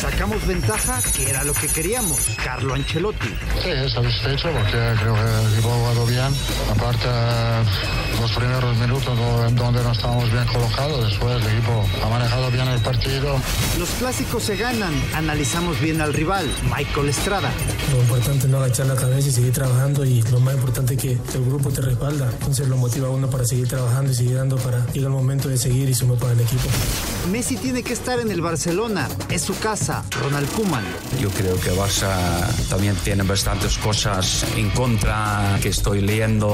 Sacamos ventaja, que era lo que queríamos. Carlo Ancelotti. Sí, satisfecho porque creo que el equipo ha jugado bien. Aparte, los primeros minutos en donde no estábamos bien colocados, después el equipo ha manejado bien el partido. Los clásicos se ganan. Analizamos bien al rival, Michael Estrada. Lo importante es no agachar la cabeza y seguir trabajando y lo más importante es que el grupo te respalda. Entonces lo motiva a uno para seguir trabajando y seguir dando para llegar el momento de seguir y sumar para el equipo. Messi tiene que estar en el Barcelona. Es su casa. Ronald Koeman. Yo creo que Barça también tiene bastantes cosas en contra que estoy leyendo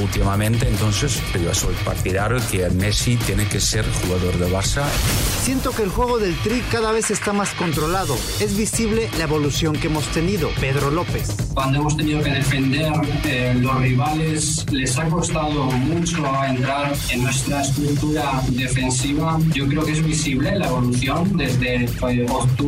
últimamente, entonces yo soy partidario que Messi tiene que ser jugador de Barça. Siento que el juego del Tri cada vez está más controlado. Es visible la evolución que hemos tenido. Pedro López. Cuando hemos tenido que defender, eh, los rivales les ha costado mucho entrar en nuestra estructura defensiva. Yo creo que es visible la evolución desde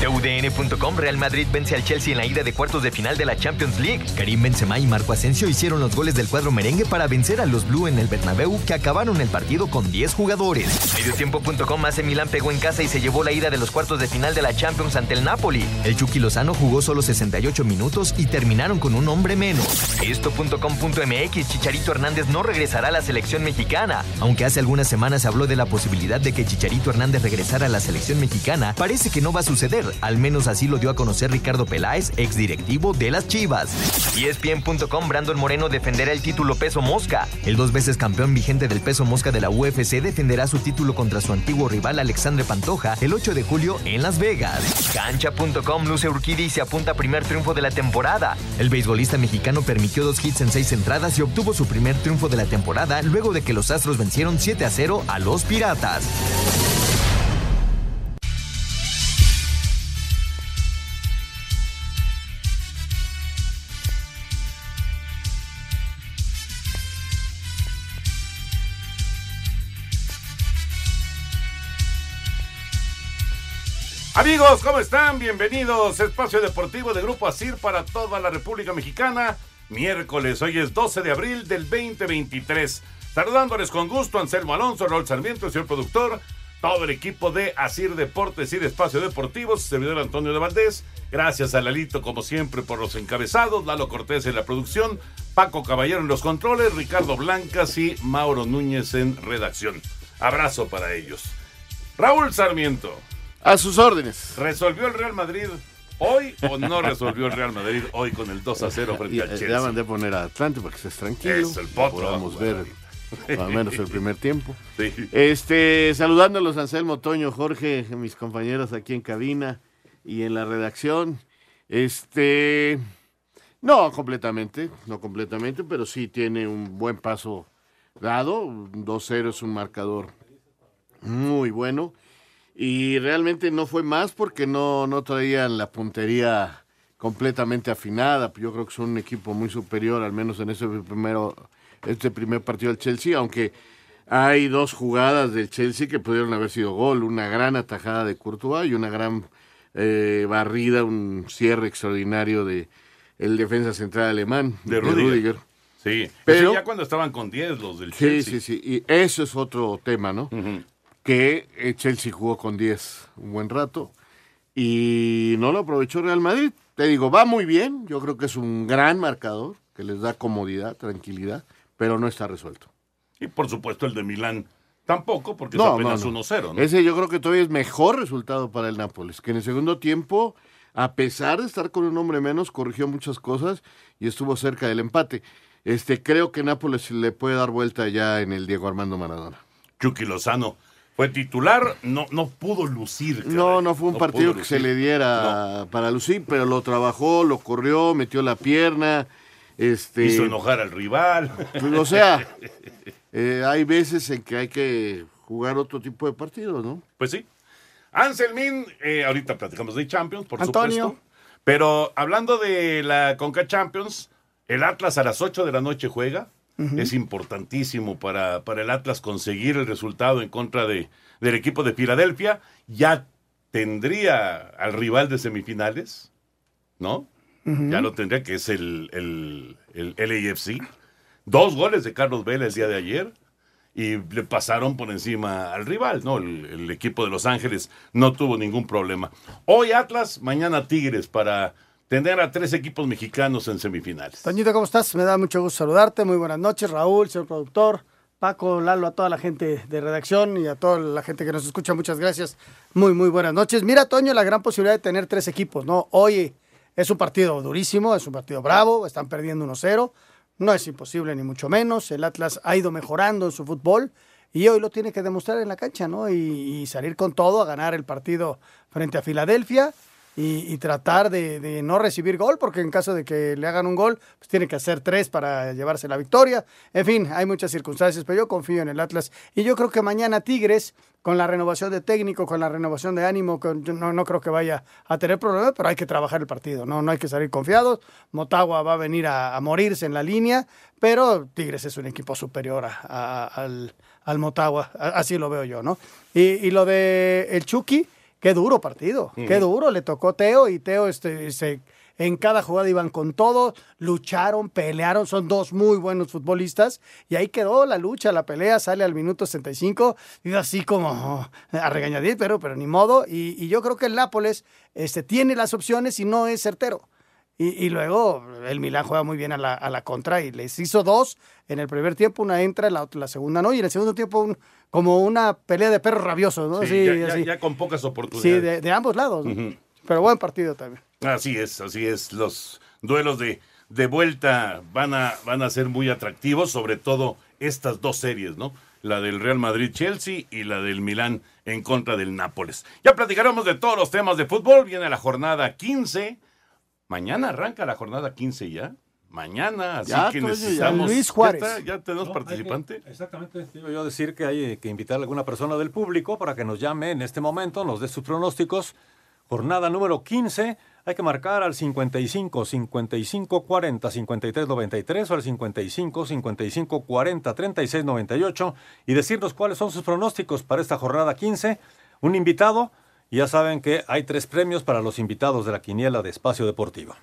TUDN.com Real Madrid vence al Chelsea en la ida de cuartos de final de la Champions League. Karim Benzema y Marco Asensio hicieron los goles del cuadro merengue para vencer a los Blue en el Bernabéu, que acabaron el partido con 10 jugadores. Mediotiempo.com AC Milán pegó en casa y se llevó la ida de los cuartos de final de la Champions ante el Napoli. El Chucky Lozano jugó solo 68 minutos y terminaron con un hombre menos. Esto.com.mx Chicharito Hernández no regresará a la selección mexicana. Aunque hace algunas semanas se habló de la posibilidad de que Chicharito Hernández regresara a la selección mexicana, parece que no va a suceder. Al menos así lo dio a conocer Ricardo Peláez, exdirectivo de las Chivas. ESPN.com Brandon Moreno defenderá el título peso mosca. El dos veces campeón vigente del peso mosca de la UFC defenderá su título contra su antiguo rival Alexandre Pantoja el 8 de julio en Las Vegas. Cancha.com luce Urquidi y se apunta a primer triunfo de la temporada. El beisbolista mexicano permitió dos hits en seis entradas y obtuvo su primer triunfo de la temporada luego de que los Astros vencieron 7 a 0 a los Piratas. Amigos, ¿cómo están? Bienvenidos. Espacio Deportivo de Grupo ASIR para toda la República Mexicana. Miércoles, hoy es 12 de abril del 2023. Saludándoles con gusto, Anselmo Alonso, Raúl Sarmiento, el señor productor, todo el equipo de Asir Deportes y Espacio Deportivo, su servidor Antonio de Valdés. Gracias a Lalito, como siempre, por los encabezados, Lalo Cortés en la producción, Paco Caballero en los controles, Ricardo Blancas y Mauro Núñez en redacción. Abrazo para ellos. Raúl Sarmiento. A sus órdenes. ¿Resolvió el Real Madrid hoy o no resolvió el Real Madrid hoy con el 2 a 0 frente al Chelsea? Ya mandé a poner a Atlante para que estés tranquilo. Eso, el potro. Podamos ver al menos el primer tiempo. Sí. Este, saludándolos Anselmo, Toño, Jorge, mis compañeros aquí en cabina y en la redacción. Este, no completamente, no completamente, pero sí tiene un buen paso dado. 2-0 es un marcador muy bueno. Y realmente no fue más porque no, no traían la puntería completamente afinada. Yo creo que son un equipo muy superior, al menos en ese primero, este primer partido del Chelsea, aunque hay dos jugadas del Chelsea que pudieron haber sido gol, una gran atajada de Courtois y una gran eh, barrida, un cierre extraordinario de el defensa central alemán, de Rudiger. Sí, pero ya cuando estaban con 10 los del sí, Chelsea. Sí, sí, y eso es otro tema, ¿no? Que Chelsea jugó con 10 un buen rato y no lo aprovechó Real Madrid. Te digo, va muy bien, yo creo que es un gran marcador que les da comodidad, tranquilidad, pero no está resuelto. Y por supuesto el de Milán tampoco, porque es apenas 1-0. ¿no? Ese yo creo que todavía es mejor resultado para el Nápoles, que en el segundo tiempo, a pesar de estar con un hombre menos, corrigió muchas cosas y estuvo cerca del empate. Este, creo que Nápoles le puede dar vuelta ya en el Diego Armando Maradona. Chucky Lozano fue titular, no, no pudo lucir. No, no fue un partido que se le diera para lucir, pero lo trabajó, lo corrió, metió la pierna. Este, Hizo enojar al rival. Pues, o sea, eh, hay veces en que hay que jugar otro tipo de partidos, ¿no? Pues sí. Anselmin, eh, ahorita platicamos de Champions, por supuesto. Pero hablando de la Conca Champions, el Atlas a las 8 de la noche juega. Es importantísimo para, para el Atlas conseguir el resultado en contra de, del equipo de Filadelfia. Ya tendría al rival de semifinales, ¿no? Ya lo tendría, que es el, el, el LAFC. Dos goles de Carlos Vela el día de ayer y le pasaron por encima al rival, ¿no? El, el, equipo de Los Ángeles no tuvo ningún problema. Hoy Atlas, mañana Tigres para tener a tres equipos mexicanos en semifinales. Toñito, ¿cómo estás? Me da mucho gusto saludarte. Muy buenas noches, Raúl, señor productor, Paco, Lalo, a toda la gente de redacción y a toda la gente que nos escucha. Muchas gracias. Muy, muy buenas noches. Mira, Toño, la gran posibilidad de tener tres equipos, ¿no? Hoy es un partido durísimo, es un partido bravo, están perdiendo 1-0. No es imposible, ni mucho menos. El Atlas ha ido mejorando en su fútbol y hoy lo tiene que demostrar en la cancha, ¿no? Y, y salir con todo a ganar el partido frente a Filadelfia y, y tratar de, de, no recibir gol, porque en caso de que le hagan un gol, pues tiene que hacer tres para llevarse la victoria. En fin, hay muchas circunstancias, pero yo confío en el Atlas. Y yo creo que mañana Tigres, con la renovación de técnico, con la renovación de ánimo, con, no, no creo que vaya a tener problemas, pero hay que trabajar el partido, no, no hay que salir confiados. Motagua va a venir a, morirse en la línea, pero Tigres es un equipo superior a, al, Motagua, así lo veo yo, ¿no? Y, y lo de el Chucky Qué duro partido, mm. qué duro. Le tocó Teo y Teo este, se, en cada jugada iban con todo, lucharon, pelearon, son dos muy buenos futbolistas y ahí quedó la lucha, la pelea, sale al minuto 65 y así como oh, a regañadir, pero, pero ni modo. Y, y, yo creo que el Nápoles este, tiene las opciones y no es certero. Y, y, luego el Milán juega muy bien a la, a la, contra y les hizo dos en el primer tiempo, una entra, la, la segunda no, y en el segundo tiempo un, como una pelea de perros rabiosos, ¿no? Sí, sí, ya, ya, ya, con pocas oportunidades. Sí, de, de ambos lados, ¿no? uh -huh. pero buen partido también. Así es, así es. Los duelos de, de vuelta van a, van a ser muy atractivos, sobre todo estas dos series, ¿no? La del Real Madrid-Chelsea y la del Milán en contra del Nápoles. Ya platicaremos de todos los temas de fútbol. Viene la jornada 15 Mañana arranca la jornada 15 ya. Mañana, así ya, que necesitamos. Ya, Luis Juárez. ¿Ya, ya tenemos no, participante? Que, exactamente. Digo yo decir que hay que invitar a alguna persona del público para que nos llame en este momento, nos dé sus pronósticos. Jornada número 15. Hay que marcar al 55 55 40 53 93 o al 55 55 40 36 98 y decirnos cuáles son sus pronósticos para esta jornada 15. Un invitado ya saben que hay tres premios para los invitados de la quiniela de Espacio Deportivo.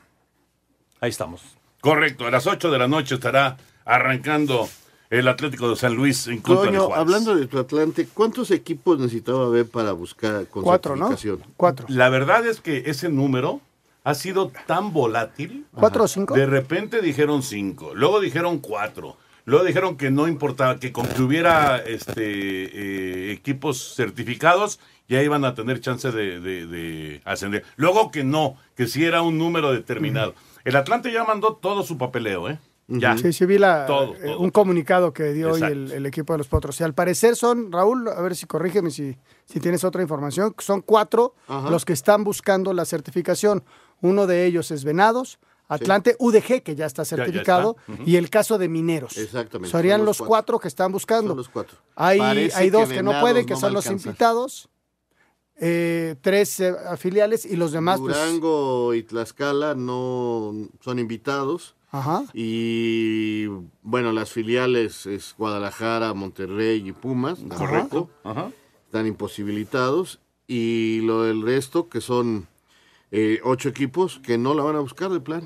Ahí estamos. Correcto, a las 8 de la noche estará arrancando el Atlético de San Luis en contra de Juárez. hablando de tu Atlante, ¿cuántos equipos necesitaba ver para buscar con Cuatro, ¿no? Cuatro. La verdad es que ese número ha sido tan volátil. ¿Cuatro o cinco? De repente dijeron cinco, luego dijeron cuatro. Luego dijeron que no importaba, que con que hubiera este, eh, equipos certificados ya iban a tener chance de, de, de, ascender. Luego que no, que sí era un número determinado. Uh -huh. El Atlante ya mandó todo su papeleo, ¿eh? Ya. Sí, sí vi la, todo, todo. un comunicado que dio Exacto. hoy el, el, equipo de los Potros. Y al parecer son, Raúl, a ver si corrígeme si, si tienes otra información, son cuatro Ajá. los que están buscando la certificación. Uno de ellos es Venados, Atlante, sí. UDG, que ya está certificado, ya, ya está. Uh -huh. y el caso de Mineros. Exactamente. Serían los, los cuatro. cuatro. que están buscando. Son los cuatro. Hay, hay dos que, que, no pueden, que no son los invitados. Eh, tres eh, filiales y los demás. Durango pues... y Tlaxcala no son invitados. Ajá. Y bueno, las filiales es Guadalajara, Monterrey y Pumas. Correcto. Ajá. Están imposibilitados. Y lo del resto, que son eh, ocho equipos que no la van a buscar de plan.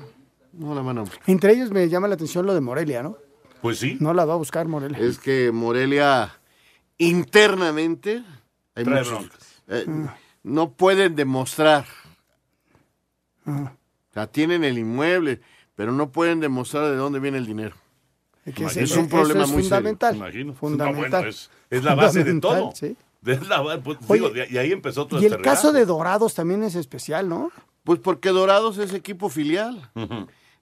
No la van a buscar. Entre ellos me llama la atención lo de Morelia, ¿no? Pues sí. No la va a buscar Morelia. Es que Morelia internamente Hay Trae muchos. Eh, Mm. No pueden demostrar. Ajá. O sea, tienen el inmueble, pero no pueden demostrar de dónde viene el dinero. Es que Es, un eso problema es muy fundamental. serio. Imagino. Fundamental. No, bueno, es, es la base de Fundamental, todo. sí. La pues, Oye, digo, y ahí empezó todo Y este el caso relajo. de Dorados también es especial, ¿no? Pues porque Dorados es equipo filial.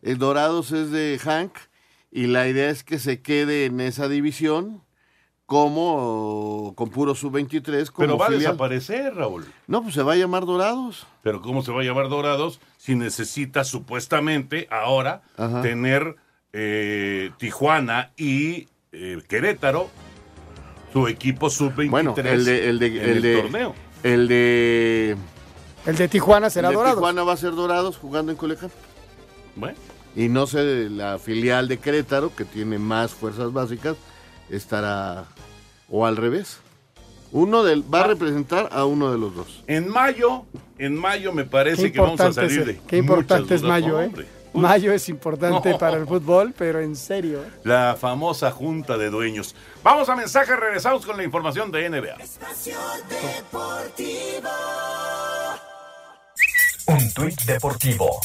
El Dorados es de Hank y la idea es que se quede en esa división como con puro sub-23 como Pero va a filial. desaparecer, Raúl. No, pues se va a llamar Dorados. Pero ¿cómo se va a llamar Dorados si necesita supuestamente ahora Ajá. tener eh, Tijuana y eh, Querétaro su equipo sub-23 Bueno, el de el de en el el de torneo? el de El de Tijuana será el de Dorados. Tijuana va a ser Dorados jugando en Colecán. Bueno, Y no sé, la filial de Querétaro, que tiene más fuerzas básicas, estará o al revés. Uno del va a Ah. representar a uno de los dos. en mayo, en mayo me Qué parece que vamos a salir es, de qué importante es dudas. mayo, ¿eh? Hombre, Mayo es importante No. para el fútbol, pero en serio. La famosa junta de dueños. Vamos a mensaje, regresamos con la información de NBA. Un tuit deportivo.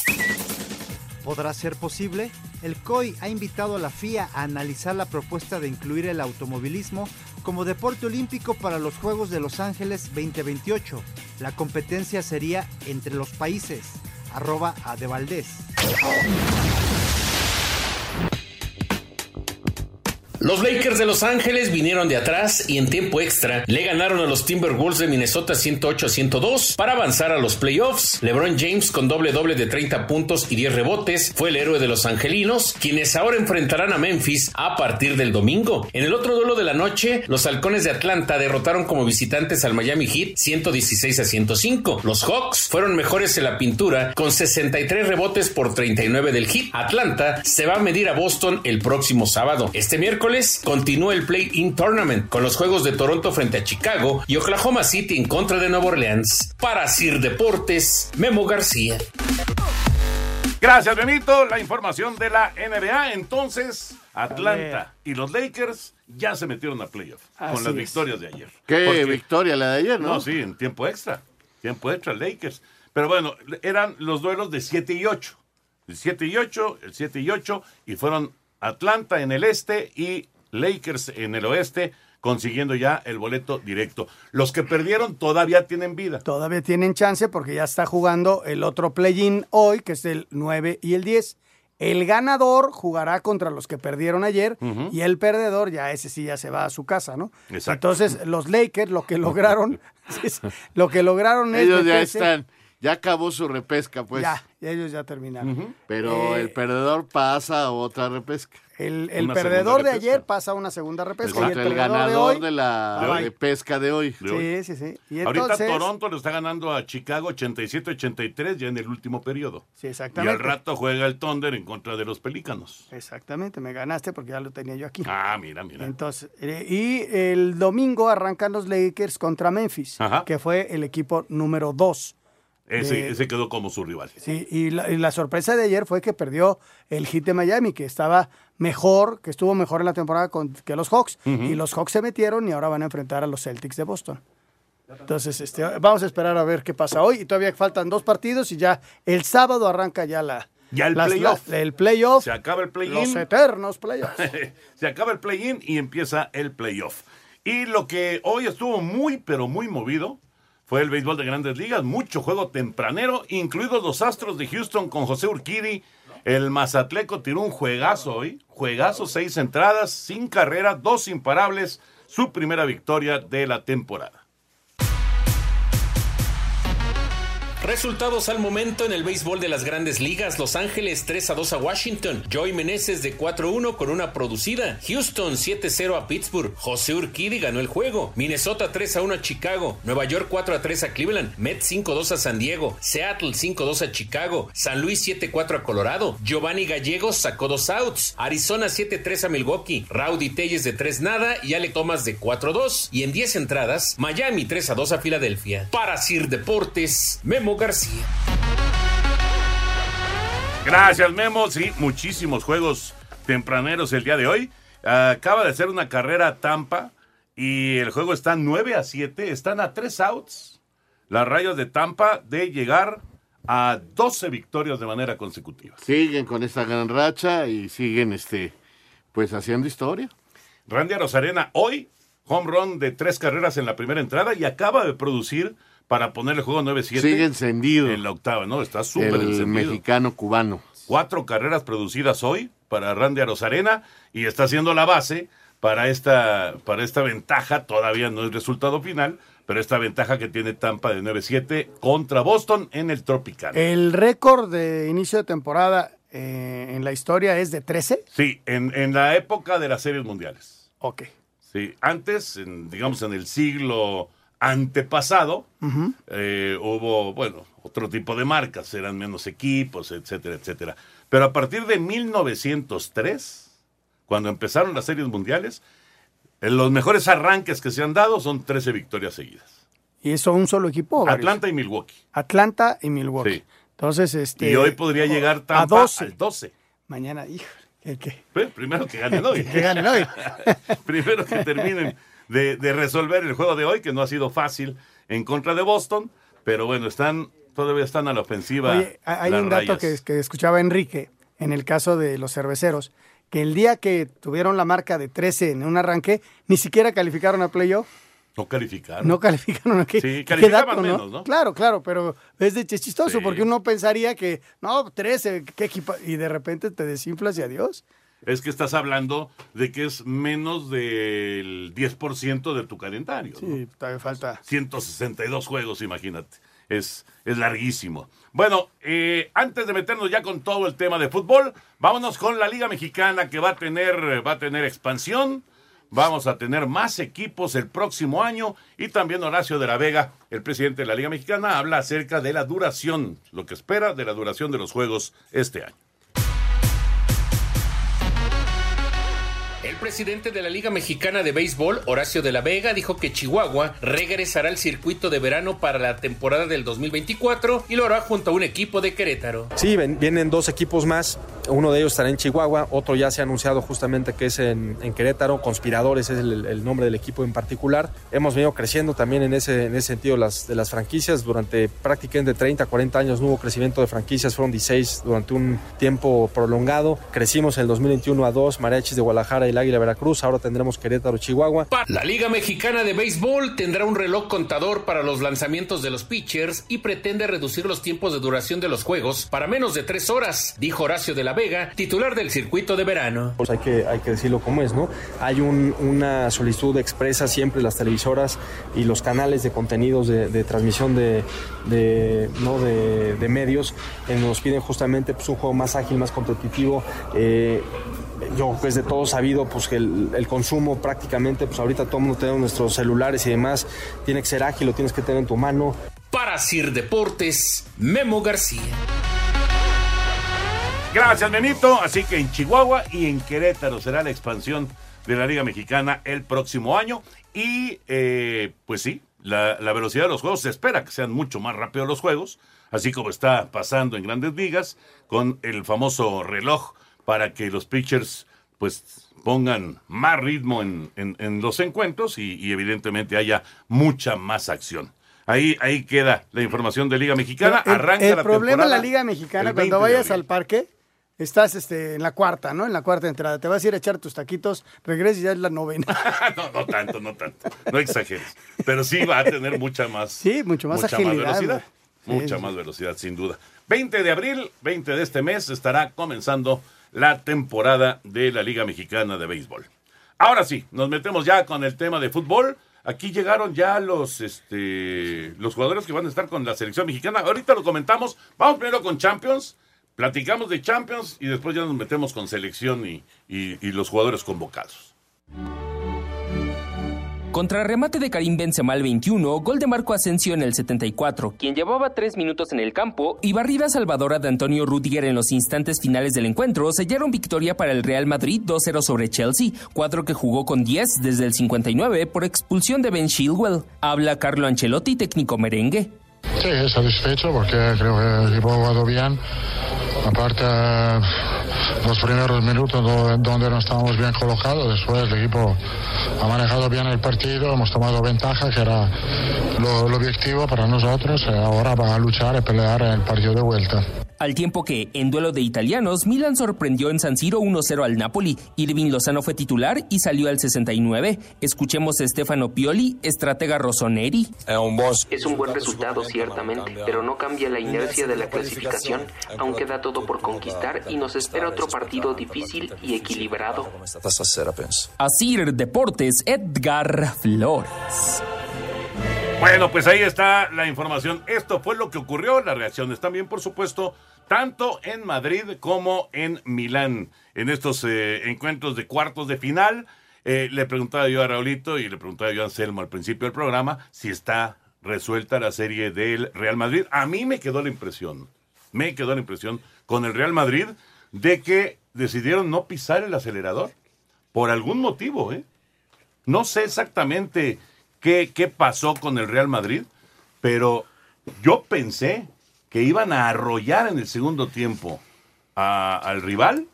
¿Podrá ser posible? El COI ha invitado a la FIA a analizar la propuesta de incluir el automovilismo como deporte olímpico para los Juegos de Los Ángeles 2028. La competencia sería entre los países. Arroba a de Valdés. Los Lakers de Los Ángeles vinieron de atrás y en tiempo extra le ganaron a los Timberwolves de Minnesota 108 a 102 para avanzar a los playoffs. LeBron James con doble doble de 30 puntos y 10 rebotes fue el héroe de los angelinos, quienes ahora enfrentarán a Memphis a partir del domingo. En el otro duelo de la noche, los halcones de Atlanta derrotaron como visitantes al Miami Heat 116 a 105. Los Hawks fueron mejores en la pintura con 63 rebotes por 39 del Heat. Atlanta se va a medir a Boston el próximo sábado. Este miércoles continúa el Play-In Tournament con los juegos de Toronto frente a Chicago y Oklahoma City en contra de Nueva Orleans. Para Sir Deportes, Memo García. Gracias, Benito. La información de la NBA. Entonces, Atlanta y los Lakers ya se metieron a playoff Así con las es. victorias de ayer. Qué Porque- victoria la de ayer, ¿no? No, sí, en tiempo extra. Tiempo extra, Lakers. Pero bueno, eran los duelos de 7 y 8. El 7 y 8, el 7 y 8, y fueron Atlanta en el este y Lakers en el oeste, consiguiendo ya el boleto directo. Los que perdieron todavía tienen vida. Todavía tienen chance porque ya está jugando el otro play-in hoy, que es el 9 y el 10. El ganador jugará contra los que perdieron ayer y el perdedor ya ese sí ya se va a su casa, ¿no? Exacto. Entonces los Lakers lo que lograron, lo que lograron es Ellos ya están, ya acabó su repesca, pues. ya, ellos ya terminaron. Pero Eh, el perdedor pasa a otra repesca. El, el perdedor de repesca. ayer pasa a una segunda repesca y el, ganador de hoy de la de pesca de hoy. Sí, sí, sí. Y Ahorita entonces, Toronto le está ganando a Chicago 87-83 ya en el último periodo. Sí, Y exactamente. al rato juega el Thunder en contra de los Pelícanos. Exactamente, me ganaste porque ya lo tenía yo aquí. Ah, mira, mira. Entonces, eh, y el domingo arrancan los Lakers contra Memphis, Ajá. que fue el equipo número 2. Ese, quedó como su rival. Sí, y la, y la sorpresa de ayer fue que perdió el hit de Miami, que estaba mejor, que estuvo mejor en la temporada con- que los Hawks. Y los Hawks se metieron y ahora van a enfrentar a los Celtics de Boston. Entonces, este, vamos a esperar a ver qué pasa hoy. Y todavía faltan dos partidos y ya el sábado arranca ya la... Ya el playoff. la- el playoff. Se acaba el play-in. Los eternos playoffs. Se acaba el play-in y empieza el playoff. Y lo que hoy estuvo muy, pero muy movido fue el béisbol de grandes ligas. Mucho juego tempranero, incluidos los Astros de Houston con José Urquidi. El Mazatleco tiró un juegazo hoy. Juegazo, seis entradas, sin carrera, dos imparables. Su primera victoria de la temporada. Resultados al momento en el béisbol de las grandes ligas. Los Ángeles 3 a 2 a Washington. Joey Meneses de 4-1 con una producida. Houston 7-0 a Pittsburgh. José Urquidi ganó el juego. Minnesota 3 a 1 a Chicago. Nueva York 4 a 3 a Cleveland. Mets 5-2 a San Diego. Seattle 5-2 a Chicago. San Luis 7-4 a Colorado. Giovanni Gallegos sacó dos outs. Arizona 7-3 a Milwaukee. Rowdy Telles de 3 nada y Alec Thomas de 4-2. Y en 10 entradas, Miami 3 a 2 a Filadelfia. Para Sir Deportes, Memo García. Gracias, Memo. Sí, muchísimos juegos tempraneros el día de hoy. Acaba de hacer una carrera Tampa y el juego está 9 a 7. Están a 3 outs. Las rayas de Tampa de llegar a 12 victorias de manera consecutiva. Siguen con esa gran racha y siguen este pues haciendo historia. Randy Rosarena hoy home run de tres carreras en la primera entrada y acaba de producir para poner el juego 9-7. Sigue encendido. En la octava, ¿no? Está súper El encendido. mexicano cubano. Cuatro carreras producidas hoy para Randy Arozarena y está haciendo la base para esta, para esta ventaja. Todavía no es resultado final, pero esta ventaja que tiene Tampa de 9-7 contra Boston en el Tropical. El récord de inicio de temporada eh, en la historia es de 13. Sí, en, en la época de las series mundiales. Ok. Sí, antes, en, digamos en el siglo antepasado, eh, hubo, bueno, otro tipo de marcas, eran menos equipos, etcétera, etcétera. Pero a partir de 1903, cuando empezaron las series mundiales, eh, los mejores arranques que se han dado son 13 victorias seguidas. ¿Y eso un solo equipo? Atlanta y Milwaukee. Atlanta y Milwaukee. Sí. Entonces, este. y hoy podría llegar a Tampa 12. al 12. Mañana, hijo, ¿qué? qué? Pues, primero que ganen hoy. Que ganen hoy. primero que terminen de, de resolver el juego de hoy, que no ha sido fácil en contra de Boston, pero bueno, están todavía están a la ofensiva. Oye, hay las un dato que, escuchaba Enrique en el caso de los cerveceros, que el día que tuvieron la marca de 13 en un arranque, ni siquiera calificaron a playoff. no calificaron. No calificaron a qué. Sí, calificaban dato, menos, ¿no? Claro, claro, pero es de chistoso Sí. porque uno pensaría que, no, 13, qué equipo, y de repente te desinflas y adiós. Es que estás hablando de que es menos del 10% de tu calendario. ¿no? Sí, todavía falta. 162 juegos, imagínate. Es, es larguísimo. Bueno, eh, antes de meternos ya con todo el tema de fútbol, vámonos con la Liga Mexicana que va a tener, va a tener expansión. Vamos a tener más equipos el próximo año y también Horacio de la Vega, el presidente de la Liga Mexicana, habla acerca de la duración, lo que espera de la duración de los juegos este año. El presidente de la Liga Mexicana de Béisbol, Horacio de la Vega, dijo que Chihuahua regresará al circuito de verano para la temporada del 2024 y lo hará junto a un equipo de Querétaro. Sí, vienen dos equipos más. Uno de ellos estará en Chihuahua, otro ya se ha anunciado justamente que es en, Querétaro. Conspiradores es el, nombre del equipo en particular. Hemos venido creciendo también en ese, en ese sentido las, de las franquicias. Durante prácticamente 30, 40 años no hubo crecimiento de franquicias, fueron 16 durante un tiempo prolongado. Crecimos en el 2021 a 2, Mariachis de Guadalajara y el Águila Veracruz. Ahora tendremos Querétaro, Chihuahua. La Liga Mexicana de Béisbol tendrá un reloj contador para los lanzamientos de los pitchers y pretende reducir los tiempos de duración de los juegos para menos de tres horas, dijo Horacio de la Vega, titular del circuito de verano. Pues hay que, hay que decirlo como es, ¿no? Hay un- una solicitud expresa siempre las televisoras y los canales de contenidos de, de transmisión de, de, ¿no? de, de medios que nos piden justamente pues, un juego más ágil, más competitivo. Eh, yo pues de todo sabido pues que el, el consumo prácticamente pues ahorita todo el mundo tenemos nuestros celulares y demás tiene que ser ágil lo tienes que tener en tu mano Para Sir Deportes, Memo García. Gracias, Benito. Así que en Chihuahua y en Querétaro será la expansión de la Liga Mexicana el próximo año. Y eh, pues sí, la, la velocidad de los juegos se espera que sean mucho más rápidos los juegos, así como está pasando en grandes ligas con el famoso reloj para que los pitchers pues pongan más ritmo en, en- en los encuentros y, y evidentemente haya mucha más acción. Ahí, ahí queda la información de Liga Mexicana. El- Arranca el la problema temporada la Liga Mexicana, el cuando 20 de vayas al parque, estás este, en la cuarta, ¿no? En la cuarta entrada. Te vas a ir a echar tus taquitos, regresas y ya es la novena. no, no tanto, no tanto. No exageres. Pero sí va a tener mucha más. Sí, mucho más mucha agilidad, velocidad. güey. Sí, Mucha sí. más velocidad, sin duda. 20 de abril, 20 de este mes, estará comenzando la temporada de la Liga Mexicana de Béisbol. Ahora sí, nos metemos ya con el tema de fútbol. Aquí llegaron ya los, este, los jugadores que van a estar con la selección mexicana. Ahorita lo comentamos. Vamos primero con Champions. Platicamos de Champions y después ya nos metemos con selección y, y- y los jugadores convocados. Contrarremate de Karim Benzema al 21, gol de Marco Asensio en el 74, quien llevaba tres minutos en el campo, y barrida salvadora de Antonio Rudiger en los instantes finales del encuentro sellaron victoria para el Real Madrid 2-0 sobre Chelsea, cuadro que jugó con 10 desde el 59 por expulsión de Ben Chilwell. Habla Carlo Ancelotti, técnico merengue. Sí, satisfecho porque creo que el equipo ha jugado bien. Aparte, los primeros minutos do- donde no estábamos bien colocados. Después el equipo ha manejado bien el partido, hemos tomado ventaja, que era lo, lo objetivo para nosotros. ahora van a luchar y pelear en el partido de vuelta. Al tiempo que, en duelo de italianos, Milan sorprendió en San Siro 1-0 al Napoli. Irving Lozano fue titular y salió al 69. Escuchemos a Stefano Pioli, estratega rossoneri. Es un buen resultado, ciertamente, pero no cambia la inercia de la clasificación, aún queda todo por conquistar y nos espera otro partido difícil y equilibrado. Asir Deportes, Edgar Flores. Bueno, pues ahí está la información. Esto fue lo que ocurrió. Las reacciones también, por supuesto, tanto en Madrid como en Milán, en estos eh, encuentros de cuartos de final. Eh, le preguntaba yo a Raulito y le preguntaba yo a Anselmo al principio del programa si está resuelta la serie del Real Madrid. A mí me quedó la impresión, me quedó la impresión con el Real Madrid de que decidieron no pisar el acelerador por algún motivo, ¿eh? No sé exactamente qué, qué pasó con el Real Madrid, pero yo pensé que iban a arrollar en el segundo tiempo a- al rival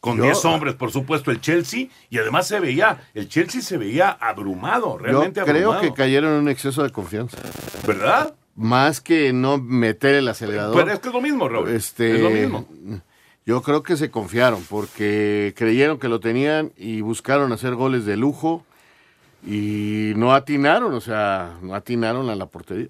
con Yo- 10 hombres, por supuesto, el Chelsea, y además se veía, el Chelsea se veía abrumado, realmente Yo creo abrumado. que cayeron en un exceso de confianza. ¿Verdad? Más que no meter el acelerador. Pero es que es lo mismo, Raúl. Este, Es lo mismo. Yo creo que se confiaron porque creyeron que lo tenían y buscaron hacer goles de lujo y no atinaron, o sea, no atinaron a la portería.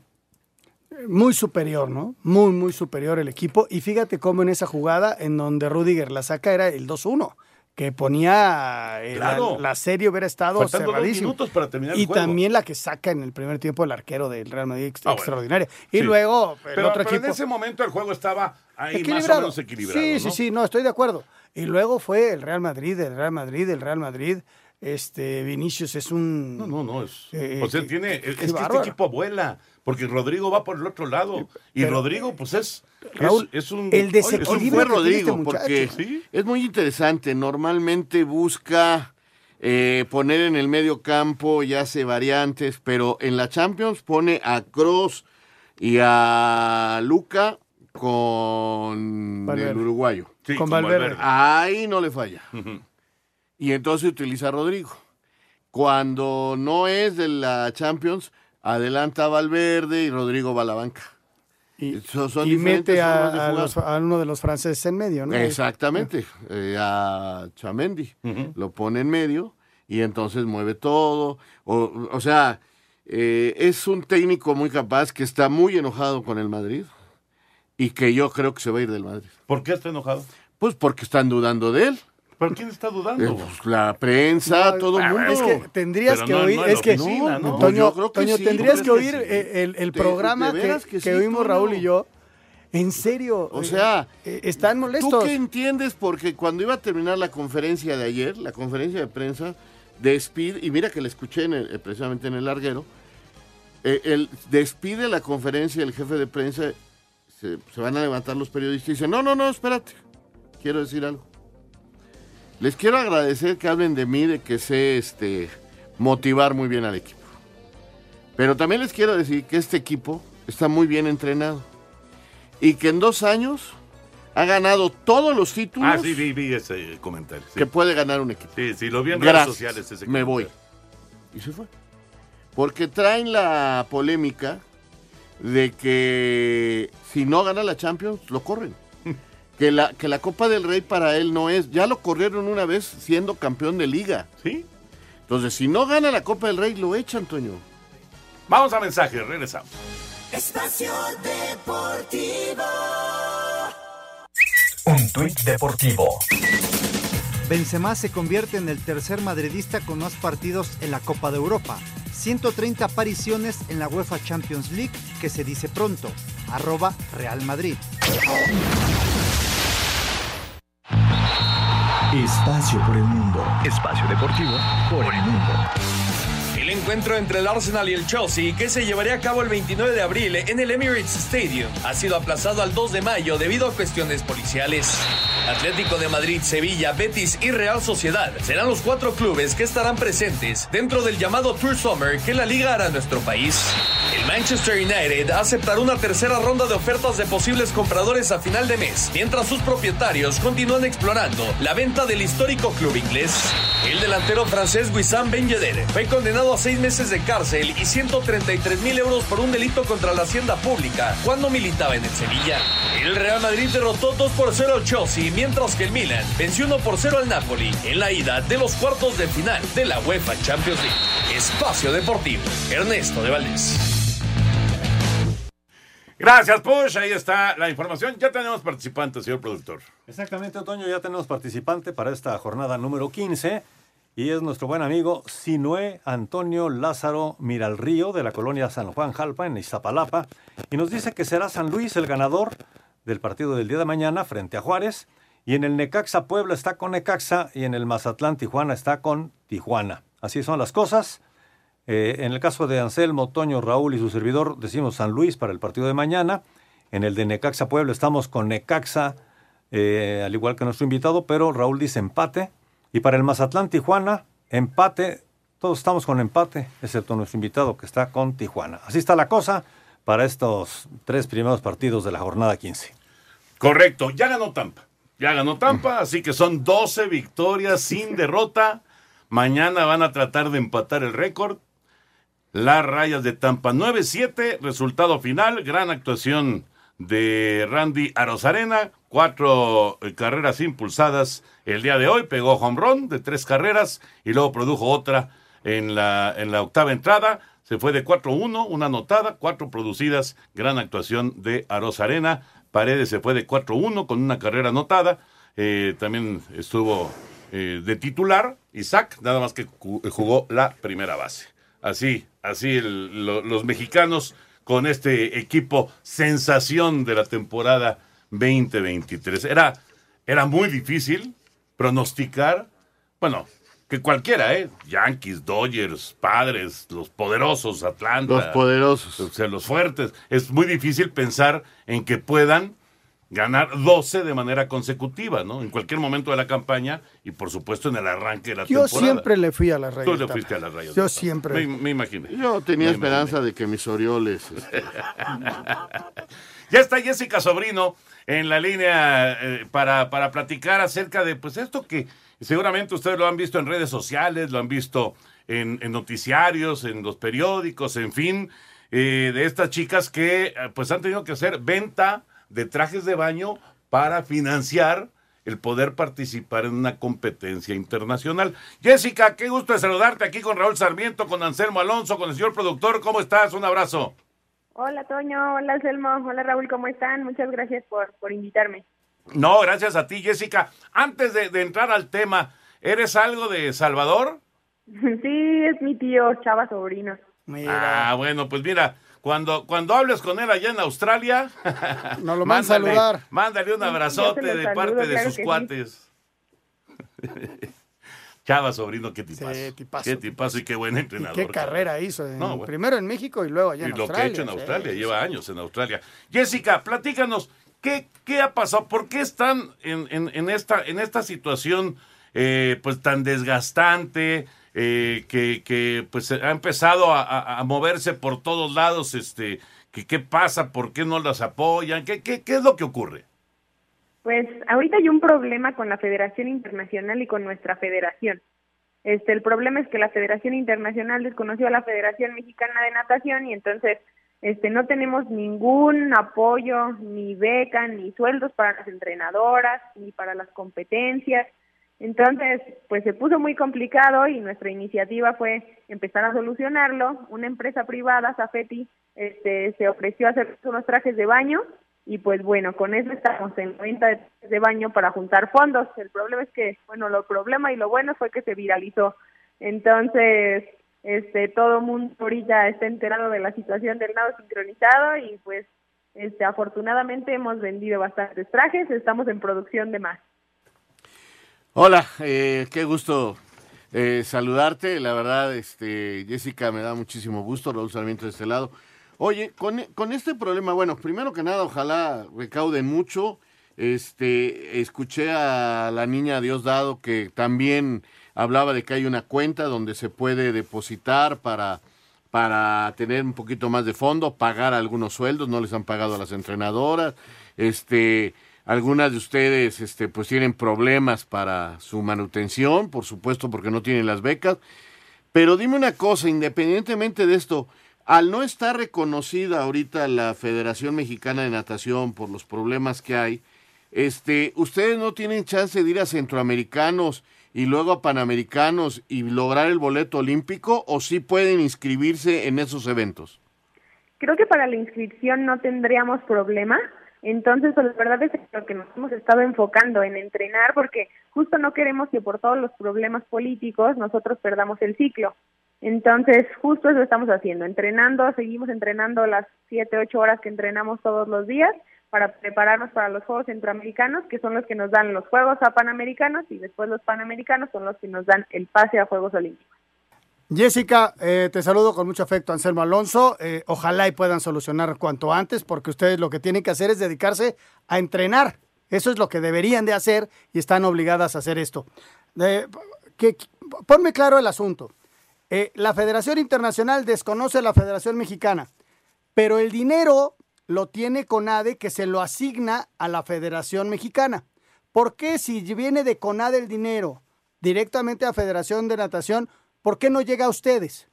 Muy superior, ¿no? Muy, muy superior el equipo. Y fíjate cómo en esa jugada, en donde Rudiger la saca, era el 2-1, que ponía eh, Claro. la, la serie hubiera estado Faltando dos cerradísimo. minutos para terminar el y juego. también la que saca en el primer tiempo el arquero del Real Madrid, ex- Ah, bueno. extraordinaria. Y Sí. luego el pero, otro pero equipo. en ese momento el juego estaba ahí más o equilibrado. menos equilibrado. Sí, ¿no? sí, sí, no, estoy de acuerdo. Y luego fue el Real Madrid, el Real Madrid, el Real Madrid. Este, Vinicius es un... No, no, no, es... Eh, o sea, tiene, es que este equipo vuela, porque Rodrigo va por el otro lado. Y pero- Rodrigo, pues es. Raúl, es, es un. el oye, es un desequilibrio fue Rodrigo, este porque Sí. es muy interesante. Normalmente busca eh, poner en el medio campo y hace variantes, pero en la Champions pone a Cross y a Luca con Valverde. el uruguayo. Sí, Con con Valverde. Valverde. Ahí no le falla. Y entonces utiliza a Rodrigo. Cuando no es de la Champions, adelanta a Valverde y Rodrigo va a la banca. Y, So- son y mete a, a jugar. los- a uno de los franceses en medio, ¿no? Exactamente, eh, a Chamendi. Lo pone en medio y entonces mueve todo. O, o sea, eh, es un técnico muy capaz que está muy enojado con el Madrid y que yo creo que se va a ir del Madrid. ¿Por qué está enojado? Pues porque están dudando de él. ¿Pero quién está dudando? Eh, pues, la prensa, todo el mundo. Es que tendrías Pero que no- oír, no es que, oficina, ¿no? Toño, Yo creo que Toño, sí, tendrías ¿tú que oír que sí? el, programa de que, que que sí, oímos. Raúl y yo. En serio. O eh, sea, eh, están ¿Tú molestos. qué entiendes? Porque cuando iba a terminar la conferencia de ayer, la conferencia de prensa despide, y mira que la escuché en el- precisamente en el larguero, eh, el, despide la conferencia el jefe de prensa, se, se van a levantar los periodistas y dicen, no, no, no, espérate, quiero decir algo. Les quiero agradecer que hablen de mí, de que sé este, motivar muy bien al equipo. Pero también les quiero decir que este equipo está muy bien entrenado y que en dos años ha ganado todos los títulos Ah, sí, vi, vi ese comentario. sí. que puede ganar un equipo. Sí, sí, lo vi en redes Gracias, sociales ese me voy. Y se fue. Porque traen la polémica de que si no gana la Champions, lo corren. Que, la, que la Copa del Rey para él no es. Ya lo corrieron una vez siendo campeón de liga. Sí. Entonces, si no gana la Copa del Rey, lo echan, Toño. Vamos a mensaje, regresamos. Espacio Deportivo. Un tuit deportivo. Benzema se convierte en el tercer madridista con más partidos en la Copa de Europa. 130 apariciones en la UEFA Champions League, que se dice pronto. Arroba Real Madrid. Espacio por el mundo. Espacio deportivo por el mundo. El encuentro entre el Arsenal y el Chelsea, que se llevaría a cabo el 29 de abril en el Emirates Stadium, ha sido aplazado al 2 de mayo debido a cuestiones policiales. Atlético de Madrid, Sevilla, Betis y Real Sociedad serán los cuatro clubes que estarán presentes dentro del llamado Tour Summer que la liga hará en nuestro país. Manchester United aceptará una tercera ronda de ofertas de posibles compradores a final de mes, mientras sus propietarios continúan explorando la venta del histórico club inglés. El delantero francés Wissam Ben fue condenado a seis meses de cárcel y 133 mil euros por un delito contra la hacienda pública cuando militaba en el Sevilla. El Real Madrid derrotó 2 por 0 al Chelsea, mientras que el Milan venció 1 por 0 al Napoli en la ida de los cuartos de final de la UEFA Champions League. Espacio Deportivo, Ernesto de Valdés. Gracias, Push. Ahí está la información. Ya tenemos participantes, señor productor. Exactamente, Otoño, ya tenemos participante para esta jornada número 15 y es nuestro buen amigo Sinué Antonio Lázaro Miralrío de la colonia San Juan Jalpa en Iztapalapa y nos dice que será San Luis el ganador del partido del día de mañana frente a Juárez y en el Necaxa Puebla está con Necaxa y en el Mazatlán Tijuana está con Tijuana. Así son las cosas. Eh, en el caso de Anselmo, Toño, Raúl y su servidor decimos San Luis para el partido de mañana. En el de Necaxa Puebla estamos con Necaxa, eh, al igual que nuestro invitado, pero Raúl dice empate. Y para el Mazatlán Tijuana, empate. Todos estamos con empate, excepto nuestro invitado que está con Tijuana. Así está la cosa para estos tres primeros partidos de la jornada 15. Correcto, ya ganó Tampa. Ya ganó Tampa, así que son 12 victorias sin derrota. Mañana van a tratar de empatar el récord. Las rayas de Tampa 9-7, resultado final, gran actuación de Randy Arozarena, cuatro eh, carreras impulsadas el día de hoy, pegó home run de tres carreras y luego produjo otra en la, en la octava entrada, se fue de 4-1, una anotada, cuatro producidas, gran actuación de Arozarena, Paredes se fue de 4-1 con una carrera anotada, eh, también estuvo eh, de titular, Isaac, nada más que jugó la primera base. Así, así los mexicanos con este equipo sensación de la temporada 2023. Era, era muy difícil pronosticar, bueno, que cualquiera, ¿eh? Yankees, Dodgers, Padres, los poderosos, Atlanta. Los poderosos. O sea, los fuertes. Es muy difícil pensar en que puedan ganar 12 de manera consecutiva, ¿no? En cualquier momento de la campaña y por supuesto en el arranque de la Yo temporada. siempre le fui a las rayas. Tú le fuiste a las rayas. Yo siempre. Me, me imagino. Yo tenía esperanza de que mis Orioles. este, ya está Jessica Sobrino en la línea eh, para, para platicar acerca de pues esto que seguramente ustedes lo han visto en redes sociales, lo han visto en, en noticiarios, en los periódicos, en fin, eh, de estas chicas que eh, pues han tenido que hacer venta de trajes de baño para financiar el poder participar en una competencia internacional. Jessica, qué gusto de saludarte aquí con Raúl Sarmiento, con Anselmo Alonso, con el señor productor. ¿Cómo estás? Un abrazo. Hola Toño, hola Selmo, hola Raúl, ¿cómo están? Muchas gracias por, por invitarme. No, gracias a ti, Jessica. Antes de, de entrar al tema, ¿eres algo de Salvador? Sí, es mi tío Chava Sobrino. Ah, bueno, pues mira, cuando, cuando hables con él allá en Australia, Nos lo van a saludar. mándale un abrazote lo de saludo, parte de claro sus sí. cuates. Chava, sobrino, qué tipazo. Sí, tipazo, Qué tipazo y qué buen entrenador. ¿Qué carrera hizo? en- No, bueno. Primero en México y luego allá Y en lo Australia. que ha hecho en Australia, sí. lleva años en Australia. Jessica, platícanos, ¿qué, qué ha pasado? ¿Por qué están en, en- en esta, en esta situación eh, pues tan desgastante? Eh, que, que, pues ha empezado a, moverse por todos lados, este, que, ¿qué pasa? ¿Por qué no las apoyan? ¿Qué, qué, qué es lo que ocurre? Pues ahorita hay un problema con la Federación Internacional y con nuestra federación. Este, el problema es que la Federación Internacional desconoció a la Federación Mexicana de Natación y entonces este no tenemos ningún apoyo, ni beca, ni sueldos para las entrenadoras, ni para las competencias. Entonces, pues se puso muy complicado y nuestra iniciativa fue empezar a solucionarlo. Una empresa privada, Safeti, este, se ofreció a hacer unos trajes de baño y pues bueno, con eso estamos en venta de trajes de baño para juntar fondos. El problema es que, bueno, lo problema y lo bueno fue que se viralizó. Entonces, este, todo mundo ahorita está enterado de la situación del nado sincronizado y pues, este, afortunadamente hemos vendido bastantes trajes, estamos en producción de más. Hola, eh, qué gusto eh, saludarte. La verdad, este, Jessica, me da muchísimo gusto, Raúl Sarmiento de este lado. Oye, con, con este problema, bueno, primero que nada, ojalá recauden mucho. Este, escuché a la niña Diosdado que también hablaba de que hay una cuenta donde se puede depositar para, para tener un poquito más de fondo, pagar algunos sueldos, no les han pagado a las entrenadoras, este, algunas de ustedes este, pues tienen problemas para su manutención, por supuesto porque no tienen las becas, pero dime una cosa, independientemente de esto, al no estar reconocida ahorita la Federación Mexicana de Natación por los problemas que hay, este, ustedes no tienen chance de ir a centroamericanos y luego a panamericanos y lograr el boleto olímpico o sí pueden inscribirse en esos eventos? Creo que para la inscripción no tendríamos problema. Entonces, pues, la verdad es que lo que nos hemos estado enfocando en entrenar, porque justo no queremos que por todos los problemas políticos nosotros perdamos el ciclo. Entonces, justo eso estamos haciendo, entrenando, seguimos entrenando las siete, ocho horas que entrenamos todos los días para prepararnos para los Juegos Centroamericanos, que son los que nos dan los Juegos a Panamericanos y después los Panamericanos son los que nos dan el pase a Juegos Olímpicos. Jessica, eh, te saludo con mucho afecto, Anselmo Alonso. Eh, ojalá y puedan solucionar cuanto antes, porque ustedes lo que tienen que hacer es dedicarse a entrenar. Eso es lo que deberían de hacer y están obligadas a hacer esto. que, ponme claro el asunto. Eh, la Federación Internacional desconoce a la Federación Mexicana, pero el dinero lo tiene CONADE que se lo asigna a la Federación Mexicana. ¿Por qué si viene de CONADE el dinero directamente a Federación de Natación, por qué no llega a ustedes?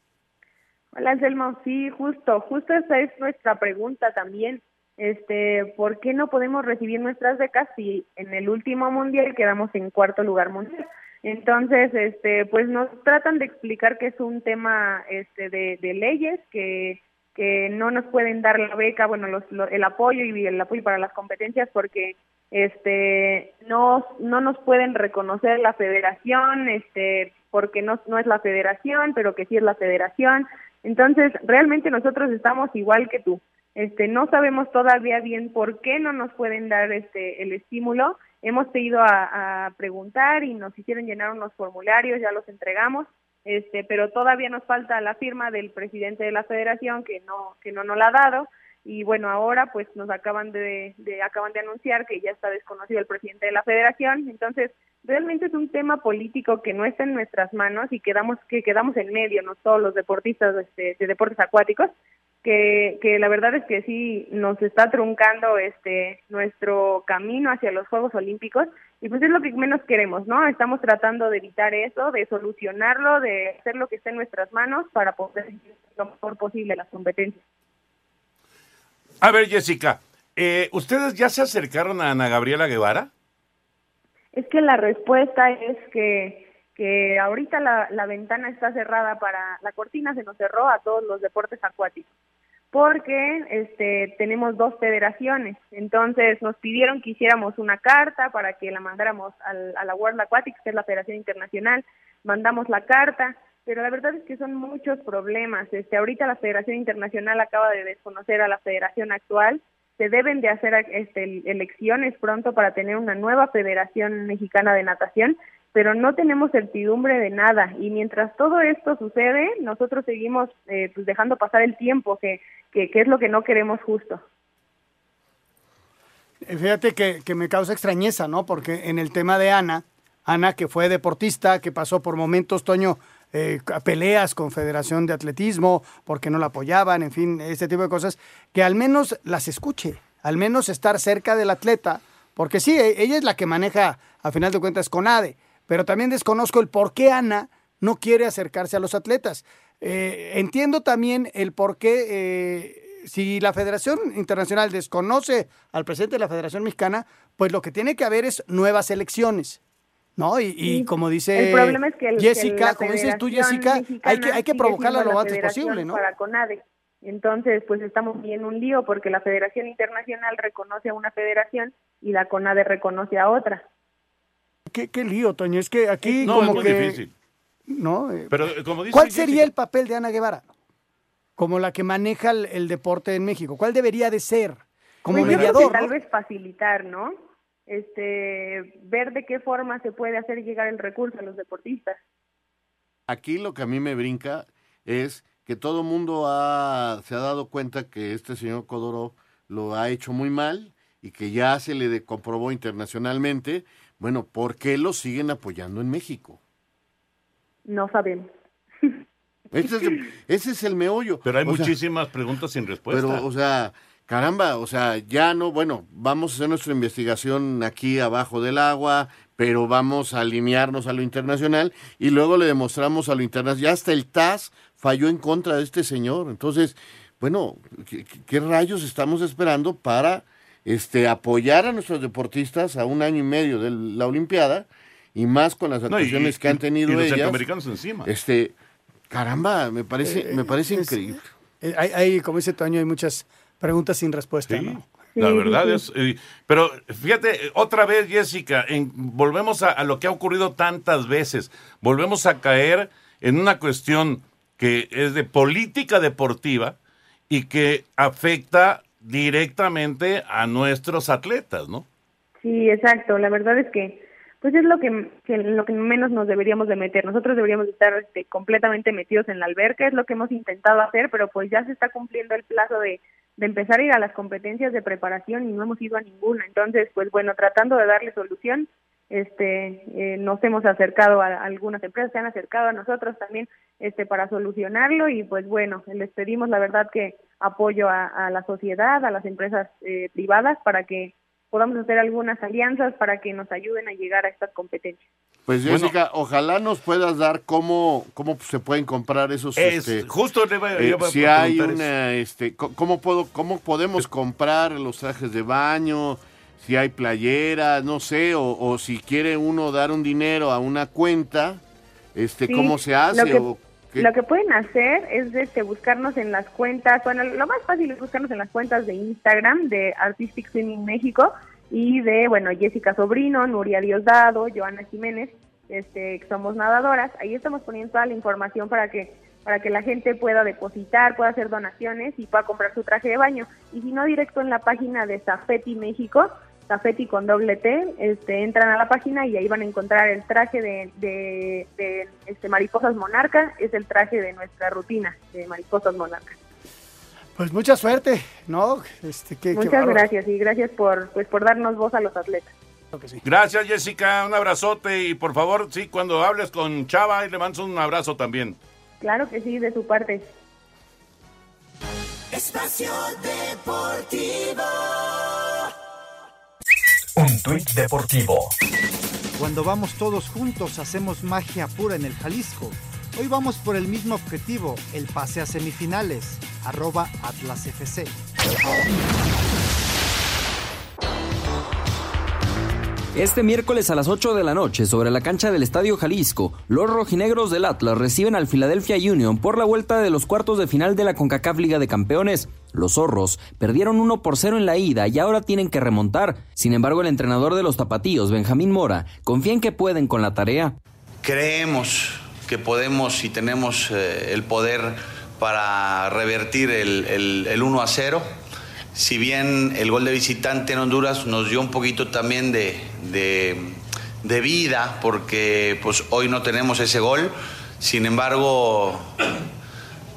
Hola Anselmo, sí, justo, justo esa es nuestra pregunta también. Este, ¿por qué no podemos recibir nuestras becas si en el último mundial quedamos en cuarto lugar mundial? Entonces, este, pues nos tratan de explicar que es un tema este de, de leyes que que no nos pueden dar la beca, bueno, los, el apoyo y el apoyo para las competencias porque este no no nos pueden reconocer la federación, este porque no no es la federación, pero que sí es la federación. Entonces, realmente nosotros estamos igual que tú. Este, no sabemos todavía bien por qué no nos pueden dar este el estímulo. Hemos ido a, a preguntar y nos hicieron llenar unos formularios, ya los entregamos este, pero todavía nos falta la firma del presidente de la federación que no que no nos la ha dado y bueno ahora pues nos acaban de, acaban de anunciar que ya está desconocido el presidente de la federación entonces realmente es un tema político que no está en nuestras manos y quedamos que quedamos en medio no todos los deportistas este, de deportes acuáticos que, que la verdad es que sí nos está truncando este nuestro camino hacia los Juegos Olímpicos y pues es lo que menos queremos, ¿no? Estamos tratando de evitar eso, de solucionarlo, de hacer lo que esté en nuestras manos para poder lo mejor posible las competencias. A ver, Jessica, eh, ¿ustedes ya se acercaron a Ana Gabriela Guevara? Es que la respuesta es que que ahorita la, la ventana está cerrada para, la cortina se nos cerró a todos los deportes acuáticos porque este, tenemos dos federaciones. Entonces nos pidieron que hiciéramos una carta para que la mandáramos al, a la World Aquatics, que es la Federación Internacional. Mandamos la carta, pero la verdad es que son muchos problemas. Este, ahorita la Federación Internacional acaba de desconocer a la federación actual. Se deben de hacer este, elecciones pronto para tener una nueva Federación Mexicana de Natación pero no tenemos certidumbre de nada y mientras todo esto sucede nosotros seguimos eh, pues dejando pasar el tiempo que, que, es lo que no queremos justo. Eh, fíjate que, que, me causa extrañeza, ¿no? Porque en el tema de Ana, Ana que fue deportista, que pasó por momentos, Toño, eh, peleas con Federación de Atletismo, porque no la apoyaban, en fin, este tipo de cosas, que al menos las escuche, al menos estar cerca del atleta, porque sí, e, ella es la que maneja, a final de cuentas, con ADE pero también desconozco el por qué Ana no quiere acercarse a los atletas. Eh, entiendo también el por qué, eh, si la Federación Internacional desconoce al presidente de la Federación Mexicana, pues lo que tiene que haber es nuevas elecciones. ¿No? Y, como dice Jessica, como dices tú, Jessica, hay que, hay que provocarla lo antes posible, ¿no? Para CONADE. Entonces, pues estamos en un lío porque la Federación Internacional reconoce a una federación y la CONADE reconoce a otra. Qué, qué lío, Toño. Es que aquí no, como es muy que... difícil. ¿no? Pero, eh, como dice ¿Cuál sería el papel de Ana Guevara? Como la que maneja el, deporte en México. ¿Cuál debería de ser? Como pues mediador. tal vez facilitar, ¿no? Este, ver de qué forma se puede hacer llegar el recurso a los deportistas. Aquí lo que a mí me brinca es que todo mundo ha, se ha dado cuenta que este señor Codoro lo ha hecho muy mal y que ya se le comprobó internacionalmente, bueno, ¿por qué lo siguen apoyando en México? No sabemos. Ese es, ese es el meollo. Pero hay O sea, muchísimas preguntas sin respuesta. Pero, o sea, caramba, o sea, ya no, bueno, vamos a hacer nuestra investigación aquí abajo del agua, pero vamos a alinearnos a lo internacional y luego le demostramos a lo internacional. Ya hasta el TAS falló en contra de este señor. Entonces, bueno, ¿qué, rayos estamos esperando para este, apoyar a nuestros deportistas a un año y medio de la Olimpiada y más con las No, y- actuaciones que han tenido y los ellas? centroamericanos encima. Este, caramba, me parece, Eh, me parece es- increíble. Eh, hay, hay, como dice Toño, hay muchas preguntas sin respuesta. ¿no? La verdad es, eh, pero fíjate, otra vez Jessica, en- volvemos a, a lo que ha ocurrido tantas veces, volvemos a caer en una cuestión que es de política deportiva y que afecta directamente a nuestros atletas, ¿no? Sí, exacto. La verdad es que, pues es lo que, que lo que menos nos deberíamos de meter. Nosotros deberíamos de estar este, completamente metidos en la alberca, es lo que hemos intentado hacer, pero pues ya se está cumpliendo el plazo de, de empezar a ir a las competencias de preparación y no hemos ido a ninguna. Entonces, pues bueno, tratando de darle solución, este, eh, nos hemos acercado a, algunas empresas, se han acercado a nosotros también, este, para solucionarlo y pues bueno, les pedimos la verdad que apoyo a, a la sociedad, a las empresas eh, privadas para que podamos hacer algunas alianzas para que nos ayuden a llegar a estas competencias. Pues Jessica, ojalá nos puedas dar cómo, cómo se pueden comprar esos. Es- este, justo le eh, si hay una, este, co- cómo puedo, cómo podemos comprar los trajes de baño, si hay playeras, no sé, o, o si quiere uno dar un dinero a una cuenta, este, Sí, cómo se hace que, o lo que pueden hacer es este, buscarnos en las cuentas, bueno, lo más fácil es buscarnos en las cuentas de Instagram de Artistic Swimming México y de, bueno, Jessica Sobrino, Nuria Diosdado, Joana Jiménez, este, somos nadadoras. Ahí estamos poniendo toda la información para que para que la gente pueda depositar, pueda hacer donaciones y pueda comprar su traje de baño. Y si no, directo en la página de Zafeti México, Zafeti con doble T, este, entran a la página y ahí van a encontrar el traje de, de, de, este, mariposas monarca, es el traje de nuestra rutina de mariposas monarca. Pues mucha suerte, ¿no? Este, qué- Muchas gracias y gracias por, pues, por darnos voz a los atletas. Gracias Jessica, un abrazote y por favor, sí, cuando hables con Chava, y le mandas un abrazo también. Claro que sí, de su parte. Espacio Deportivo. Un tuit deportivo. Cuando vamos todos juntos hacemos magia pura en el Jalisco. Hoy vamos por el mismo objetivo, el pase a semifinales. Arroba Atlas FC. Este miércoles a las 8 de la noche, sobre la cancha del Estadio Jalisco, los rojinegros del Atlas reciben al Philadelphia Union por la vuelta de los cuartos de final de la CONCACAF Liga de Campeones. Los zorros perdieron 1 por 0 en la ida y ahora tienen que remontar. Sin embargo, el entrenador de los tapatíos, Benjamín Mora, confía en que pueden con la tarea. Creemos que podemos y tenemos eh, el poder para revertir el, el- el 1 a 0. Si bien el gol de visitante en Honduras nos dio un poquito también de, de- vida, porque pues, hoy no tenemos ese gol. Sin embargo,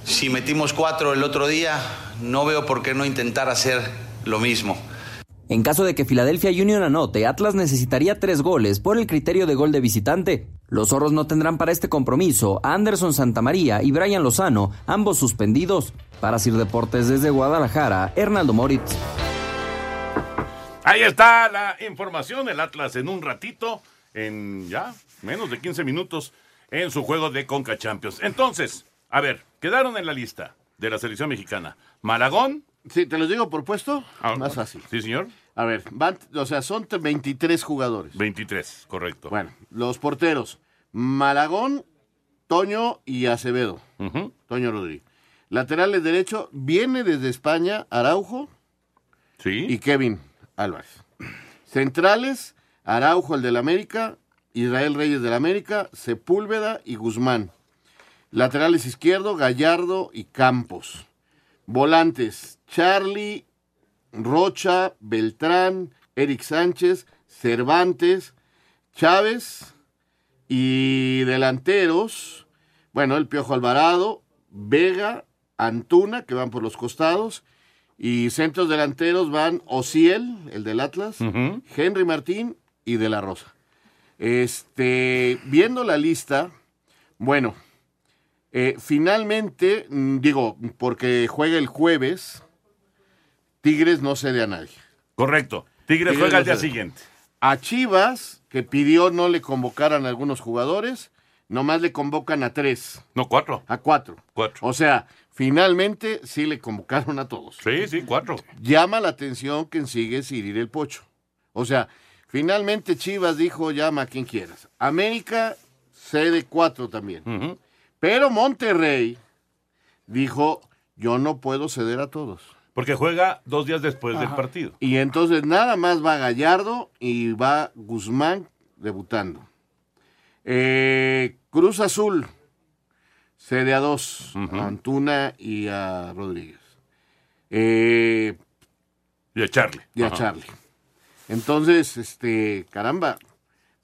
si metimos cuatro el otro día, no veo por qué no intentar hacer lo mismo. En caso de que Philadelphia Union anote, Atlas necesitaría tres goles por el criterio de gol de visitante. Los zorros no tendrán para este compromiso a Anderson Santamaría y Brian Lozano, ambos suspendidos. Para Sir Deportes desde Guadalajara, Hernaldo Moritz. Ahí está la información, el Atlas en un ratito, en ya menos de 15 minutos, en su juego de Conca Champions. Entonces, a ver, quedaron en la lista de la selección mexicana. Malagón. Sí, te los digo por puesto, más fácil. Sí, señor. A ver, van, o sea, son 23 jugadores. 23, correcto. Bueno, los porteros, Malagón, Toño y Acevedo. Toño Rodríguez. Laterales derecho, viene desde España Araujo y Kevin Álvarez. Centrales, Araujo el del América, Israel Reyes del América, Sepúlveda y Guzmán. Laterales izquierdo, Gallardo y Campos. Volantes, Charlie, Rocha, Beltrán, Eric Sánchez, Cervantes, Chávez y delanteros, bueno, el Piojo Alvarado, Vega, Antuna, que van por los costados, y centros delanteros van Ociel, el del Atlas, Henry Martín y De La Rosa. Este, viendo la lista, bueno, Eh, finalmente, mm, digo, porque juega el jueves, Tigres no cede a nadie. Correcto. Tigres juega al no día cede. siguiente. A Chivas, que pidió no le convocaran a algunos jugadores, nomás le convocan a tres. No, cuatro. A cuatro. Cuatro. O sea, finalmente sí le convocaron a todos. Sí, sí, cuatro. Llama la atención que sigue Cirir el Pocho. O sea, finalmente Chivas dijo llama a quien quieras. América cede cuatro también. Pero Monterrey dijo yo no puedo ceder a todos. Porque juega dos días después del partido. Y entonces nada más va Gallardo y va Guzmán debutando. Eh, Cruz Azul cede a dos, a Antuna y a Rodríguez. Eh, y a Charlie. Y a Ajá. Charlie. Entonces, este, caramba,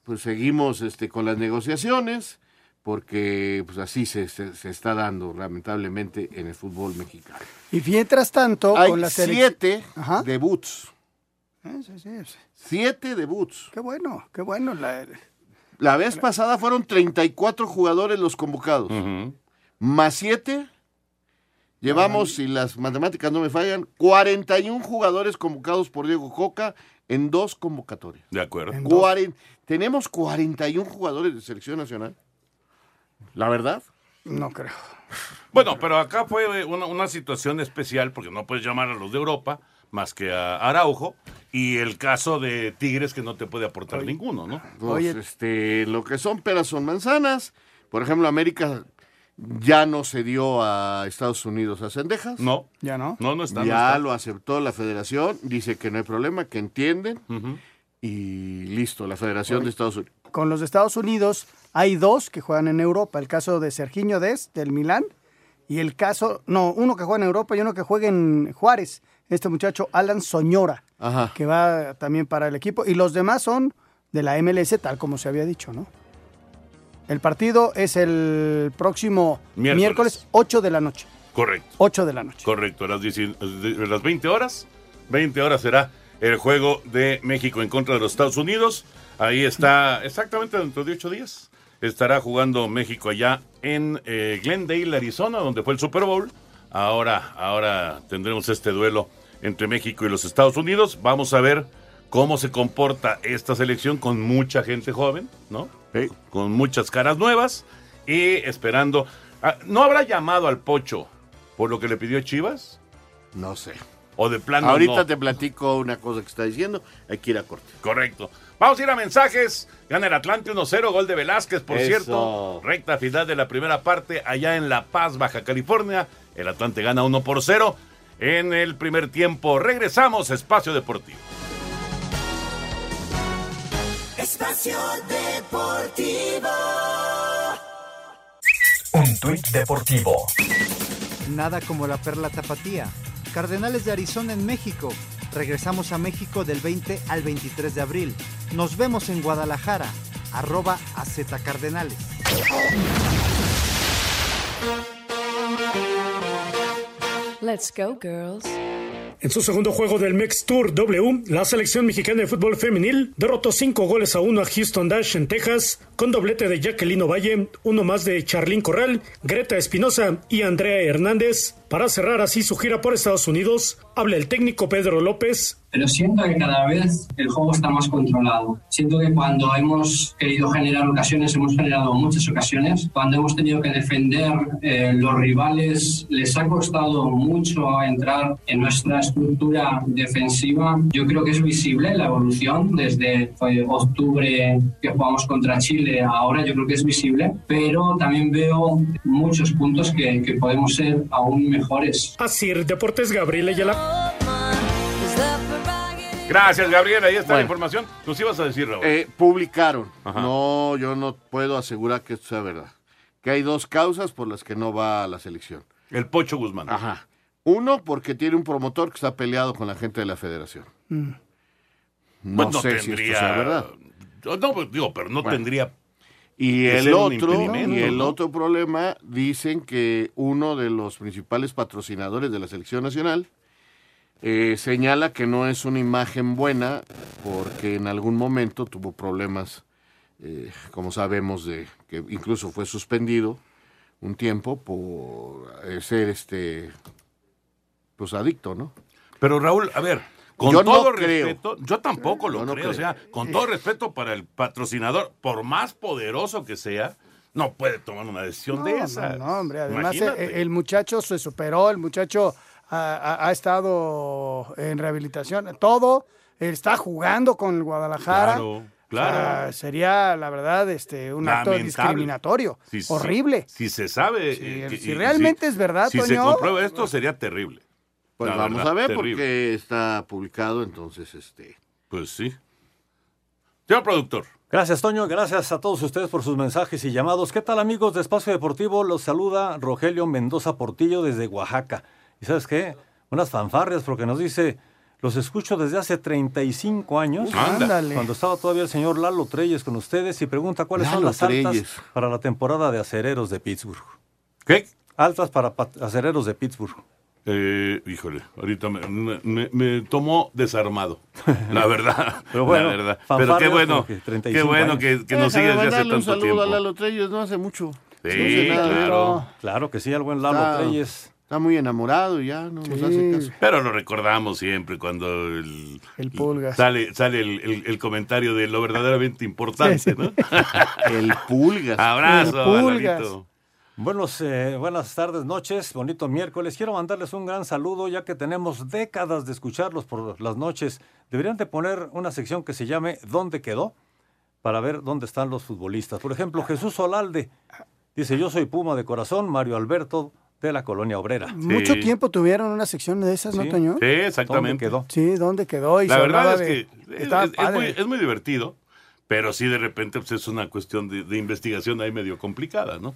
pues seguimos este, con las negociaciones, porque pues así se, se- se está dando lamentablemente en el fútbol mexicano. Y mientras tanto, Hay con la selección. siete debuts. Eh, sí, sí, sí. Siete debuts. Qué bueno, qué bueno. La, La vez pasada fueron 34 jugadores los convocados. Más siete. Llevamos, si las matemáticas no me fallan, 41 jugadores convocados por Diego Coca en dos convocatorias. De acuerdo. Cuaren- Tenemos 41 jugadores de selección nacional. La verdad. No creo. Bueno, pero acá fue una, una situación especial porque no puedes llamar a los de Europa más que a Araujo y el caso de Tigres que no te puede aportar ninguno, ¿no? Pues, este, lo que son peras son manzanas. Por ejemplo, América ya no se dio a Estados Unidos a Cendejas. No. Ya no. No, no está. no ya está. lo aceptó la federación, dice que no hay problema, que entienden. Y listo, la Federación de Estados Unidos. Con los de Estados Unidos hay dos que juegan en Europa. El caso de Serginho Des, del Milán, y el caso, no, uno que juega en Europa y uno que juega en Juárez. Este muchacho, Alan Soñora, Ajá. que va también para el equipo. Y los demás son de la MLS, tal como se había dicho, ¿no? El partido es el próximo Miércoles. miércoles, 8 de la noche. Correcto. 8 de la noche. Correcto, a las, 10 de las 20 horas. 20 horas será el juego de México en contra de los Estados Unidos. Ahí está, exactamente dentro de ocho días, estará jugando México allá en eh, Glendale, Arizona, donde fue el Super Bowl. Ahora, ahora tendremos este duelo entre México y los Estados Unidos. Vamos a ver cómo se comporta esta selección con mucha gente joven, ¿no? Con muchas caras nuevas y esperando. Ah, ¿No habrá llamado al Pocho por lo que le pidió Chivas? No sé. O de plano Ahorita no? te platico una cosa que está diciendo. Hay que ir a corte. Correcto. Vamos a ir a mensajes. Gana el Atlante 1-0, gol de Velázquez, por Eso. cierto. Recta final de la primera parte allá en La Paz, Baja California. El Atlante gana 1 por 0 en el primer tiempo. Regresamos a Espacio Deportivo. Espacio Deportivo. Un tuit deportivo. Nada como la perla tapatía. Cardenales de Arizona en México. Regresamos a México del 20 al 23 de abril. Nos vemos en Guadalajara. Arroba AZ Cardenales. Let's go, girls. En su segundo juego del Mex Tour W, la selección mexicana de fútbol femenil derrotó cinco goles a uno a Houston Dash en Texas, con doblete de Jacqueline Valle, uno más de Charlín Corral, Greta Espinosa y Andrea Hernández. Para cerrar así su gira por Estados Unidos, habla el técnico Pedro López. Pero siento que cada vez el juego está más controlado. Siento que cuando hemos querido generar ocasiones, hemos generado muchas ocasiones. Cuando hemos tenido que defender, eh, los rivales les ha costado mucho entrar en nuestra estructura defensiva. Yo creo que es visible la evolución desde octubre que jugamos contra Chile. Ahora yo creo que es visible, pero también veo muchos puntos que, que podemos ser aún mejores. Así, Deportes Gabriel Ayala. Gracias, Gabriel. Ahí está la información. Nos ibas a decir, Raúl. Eh, publicaron. Ajá. No, yo no puedo asegurar que esto sea verdad. Que hay dos causas por las que no va a la selección. El Pocho Guzmán. Ajá. Uno, porque tiene un promotor que está peleado con la gente de la federación. Mm. No, Pues sé si esto sea verdad. No, pues, digo, pero no Bueno. tendría. Y el otro, y el otro problema, dicen que uno de los principales patrocinadores de la selección nacional eh, señala que no es una imagen buena porque en algún momento tuvo problemas, eh, como sabemos, de que incluso fue suspendido un tiempo por eh, ser este pues adicto, ¿no? Pero Raúl, a ver, con Yo no todo creo. respeto, yo tampoco lo Yo no creo, o sea, con todo respeto para el patrocinador, por más poderoso que sea, no puede tomar una decisión de esa. no, no, hombre. Además, Imagínate. eh, el muchacho se superó, el muchacho ha, ha- ha estado en rehabilitación, todo. Está jugando con el Guadalajara. Claro, claro. Ah, sería, la verdad, este, un acto discriminatorio. Si- horrible. Si, se sabe. Si- eh, que- si realmente es verdad, Si se comprueba esto, sería terrible. Pues La vamos verdad, a ver terrible. porque está publicado, entonces este Pues sí. Señor productor. Gracias, Toño. Gracias a todos ustedes por sus mensajes y llamados. ¿Qué tal, amigos de Espacio Deportivo? Los saluda Rogelio Mendoza Portillo desde Oaxaca. ¿Y sabes qué? Unas fanfarrias porque nos dice, los escucho desde hace 35 años. Ándale. Cuando estaba todavía el señor Lalo Treyes con ustedes y pregunta cuáles son las altas Treyes. para la temporada de acereros de Pittsburgh. ¿Qué? Altas para acereros de Pittsburgh. Eh, híjole, ahorita me, me- tomó desarmado, la verdad. Pero bueno, la verdad. Pero qué bueno, porque 35 qué bueno años. que, que nos Déjame sigue desde hace mandarle un tanto saludo tiempo. a Lalo Treyes, no hace mucho. Sí, No hace nada de claro. Claro que sí, el buen Lalo Está- Treyes. Está muy enamorado y ya, no nos hace caso. Pero lo recordamos siempre cuando el, El Pulgas. sale, sale el, el- el comentario de lo verdaderamente importante, Sí, sí. ¿no? El Pulgas. Abrazo, El Pulgas. Buenos, eh, buenas tardes, noches, bonito miércoles. Quiero mandarles un gran saludo ya que tenemos décadas de escucharlos por las noches. Deberían de poner una sección que se llame ¿Dónde quedó? Para ver dónde están los futbolistas. Por ejemplo, Jesús Solalde dice, yo soy Puma de corazón, Mario Alberto de la Colonia Obrera. Mucho tiempo tuvieron una sección de esas, ¿no, Sí. Toño? Sí, exactamente. ¿Dónde quedó? Sí, ¿dónde quedó? Y La verdad es de- que es, muy, es muy divertido, pero sí de repente pues, es una cuestión de, de investigación ahí medio complicada, ¿no?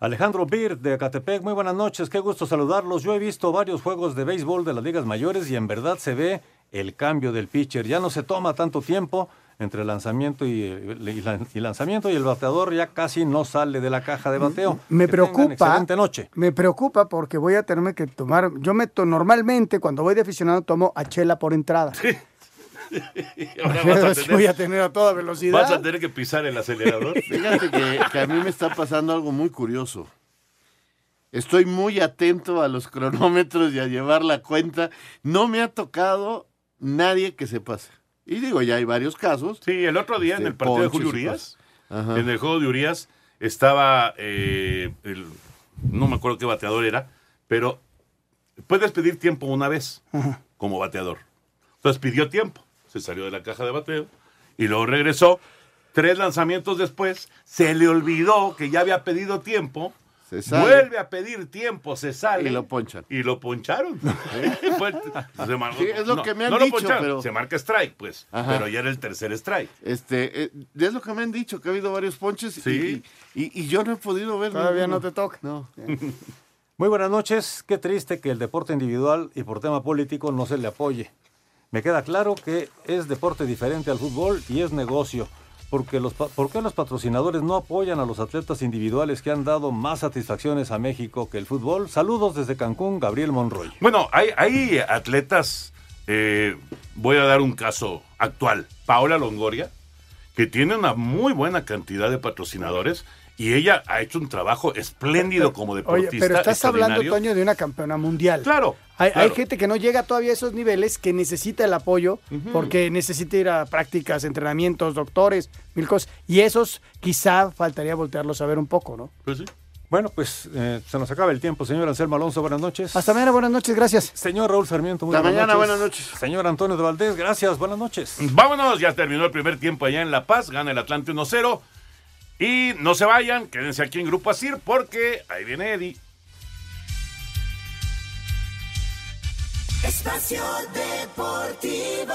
Alejandro Bir de Acatepec, muy buenas noches, qué gusto saludarlos. Yo he visto varios juegos de béisbol de las ligas mayores y en verdad se ve el cambio del pitcher. Ya no se toma tanto tiempo entre lanzamiento y, y lan- y lanzamiento y el bateador ya casi no sale de la caja de bateo. Me Que preocupa. Excelente noche. Me preocupa porque voy a tenerme que tomar. Yo meto normalmente cuando voy de aficionado tomo a chela por entrada. Ahora vas a, tener, voy a tener a toda velocidad. vas a tener que pisar el acelerador. Fíjate que, que a mí me está pasando algo muy curioso. Estoy muy atento a los cronómetros y a llevar la cuenta. No me ha tocado nadie que se pase. Y digo, ya hay varios casos. Sí, el otro día en Este, el partido de Julio Urias, en el juego de Urias, estaba, eh, el- no me acuerdo qué bateador era, pero puedes pedir tiempo una vez como bateador. Entonces pidió tiempo, se salió de la caja de bateo y luego regresó. Tres lanzamientos después, se le olvidó que ya había pedido tiempo. Se sale. Vuelve a pedir tiempo, se sale. Y lo ponchan. Y lo poncharon. Se Sí, es lo no, que me han no dicho, poncharon, pero- Se marca strike, pues. Ajá. Pero ya era el tercer strike. Este, eh, es lo que me han dicho, que ha habido varios ponches Sí. y, y- y yo no he podido ver. Todavía ninguno. no te toca. No. Muy buenas noches. Qué triste que el deporte individual y por tema político no se le apoye. Me queda claro que es deporte diferente al fútbol y es negocio. Porque los, pa- ¿Por qué los patrocinadores no apoyan a los atletas individuales que han dado más satisfacciones a México que el fútbol? Saludos desde Cancún, Gabriel Monroy. Bueno, hay, hay atletas, eh, voy a dar un caso actual, Paola Longoria, que tiene una muy buena cantidad de patrocinadores y ella ha hecho un trabajo espléndido como Oye, deportista. pero estás hablando. Toño, de una campeona mundial. Claro. Hay, hay gente que no llega todavía a esos niveles, que necesita el apoyo, porque necesita ir a prácticas, entrenamientos, doctores, mil cosas. Y esos quizá faltaría voltearlos a ver un poco, ¿no? Pues sí. Bueno, pues eh, se nos acaba el tiempo. Señor Anselmo Alonso, buenas noches. Hasta mañana, buenas noches, gracias. Señor Raúl Sarmiento, muy Hasta buenas mañana, noches. buenas noches. Señor Antonio de Valdés, gracias, buenas noches. Vámonos, ya terminó el primer tiempo allá en La Paz, gana el Atlante 1-0. Y no se vayan, quédense aquí en Grupo Asir porque ahí viene Eddie. Espacio Deportivo.